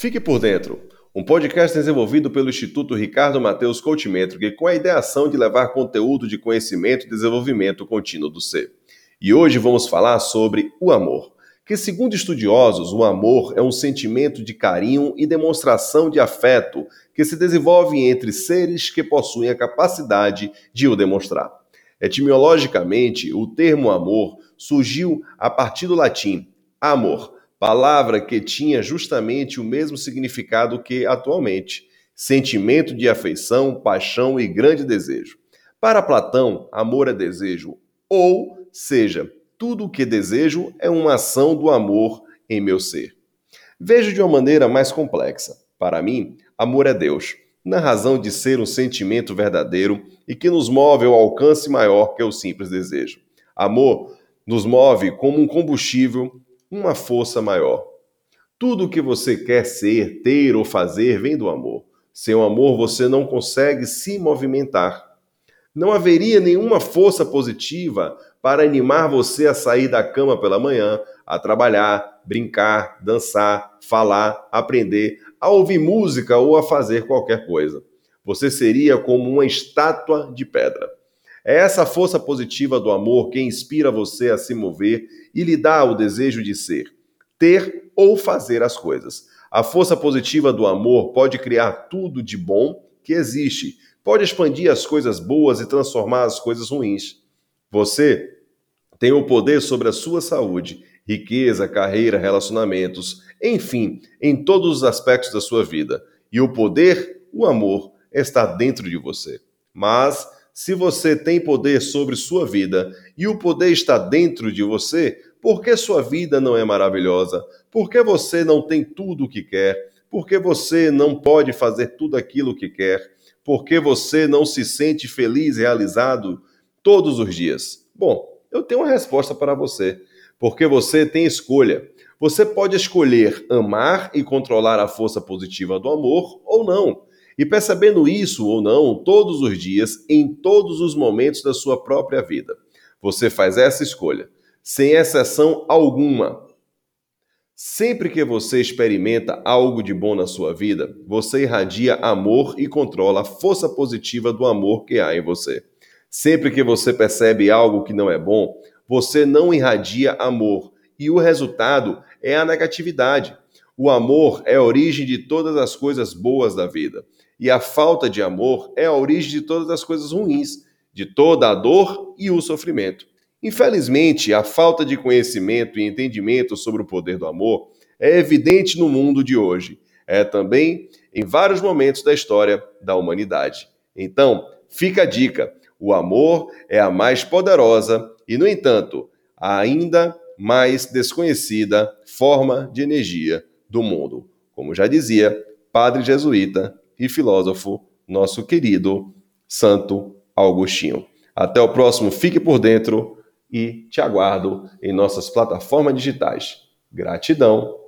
Fique por dentro, um podcast desenvolvido pelo Instituto Ricardo Mateus Coach Métrica com a ideação de levar conteúdo de conhecimento e desenvolvimento contínuo do ser. E hoje vamos falar sobre o amor, que segundo estudiosos, o amor é um sentimento de carinho e demonstração de afeto que se desenvolve entre seres que possuem a capacidade de o demonstrar. Etimologicamente, o termo amor surgiu a partir do latim amor, palavra que tinha justamente o mesmo significado que atualmente: sentimento de afeição, paixão e grande desejo. Para Platão, amor é desejo, ou seja, tudo o que desejo é uma ação do amor em meu ser. Vejo de uma maneira mais complexa. Para mim, amor é Deus, na razão de ser um sentimento verdadeiro e que nos move ao alcance maior que o simples desejo. Amor nos move como um combustível uma força maior. Tudo o que você quer ser, ter ou fazer vem do amor. Sem o amor você não consegue se movimentar. Não haveria nenhuma força positiva para animar você a sair da cama pela manhã, a trabalhar, brincar, dançar, falar, aprender, a ouvir música ou a fazer qualquer coisa. Você seria como uma estátua de pedra. É essa força positiva do amor que inspira você a se mover e lhe dá o desejo de ser, ter ou fazer as coisas. A força positiva do amor pode criar tudo de bom que existe, pode expandir as coisas boas e transformar as coisas ruins. Você tem o poder sobre a sua saúde, riqueza, carreira, relacionamentos, enfim, em todos os aspectos da sua vida. E o poder, o amor, está dentro de você. Mas se você tem poder sobre sua vida e o poder está dentro de você, por que sua vida não é maravilhosa? Por que você não tem tudo o que quer? Por que você não pode fazer tudo aquilo que quer? Por que você não se sente feliz e realizado todos os dias? Bom, eu tenho uma resposta para você. Porque você tem escolha. Você pode escolher amar e controlar a força positiva do amor ou não. E percebendo isso ou não, todos os dias, em todos os momentos da sua própria vida, você faz essa escolha, sem exceção alguma. Sempre que você experimenta algo de bom na sua vida, você irradia amor e controla a força positiva do amor que há em você. Sempre que você percebe algo que não é bom, você não irradia amor e o resultado é a negatividade. O amor é a origem de todas as coisas boas da vida. E a falta de amor é a origem de todas as coisas ruins, de toda a dor e o sofrimento. Infelizmente, a falta de conhecimento e entendimento sobre o poder do amor é evidente no mundo de hoje. É também em vários momentos da história da humanidade. Então, fica a dica: o amor é a mais poderosa e, no entanto, a ainda mais desconhecida forma de energia do mundo. Como já dizia Padre Jesuíta e filósofo, nosso querido Santo Agostinho. Até o próximo Fique por Dentro e te aguardo em nossas plataformas digitais. Gratidão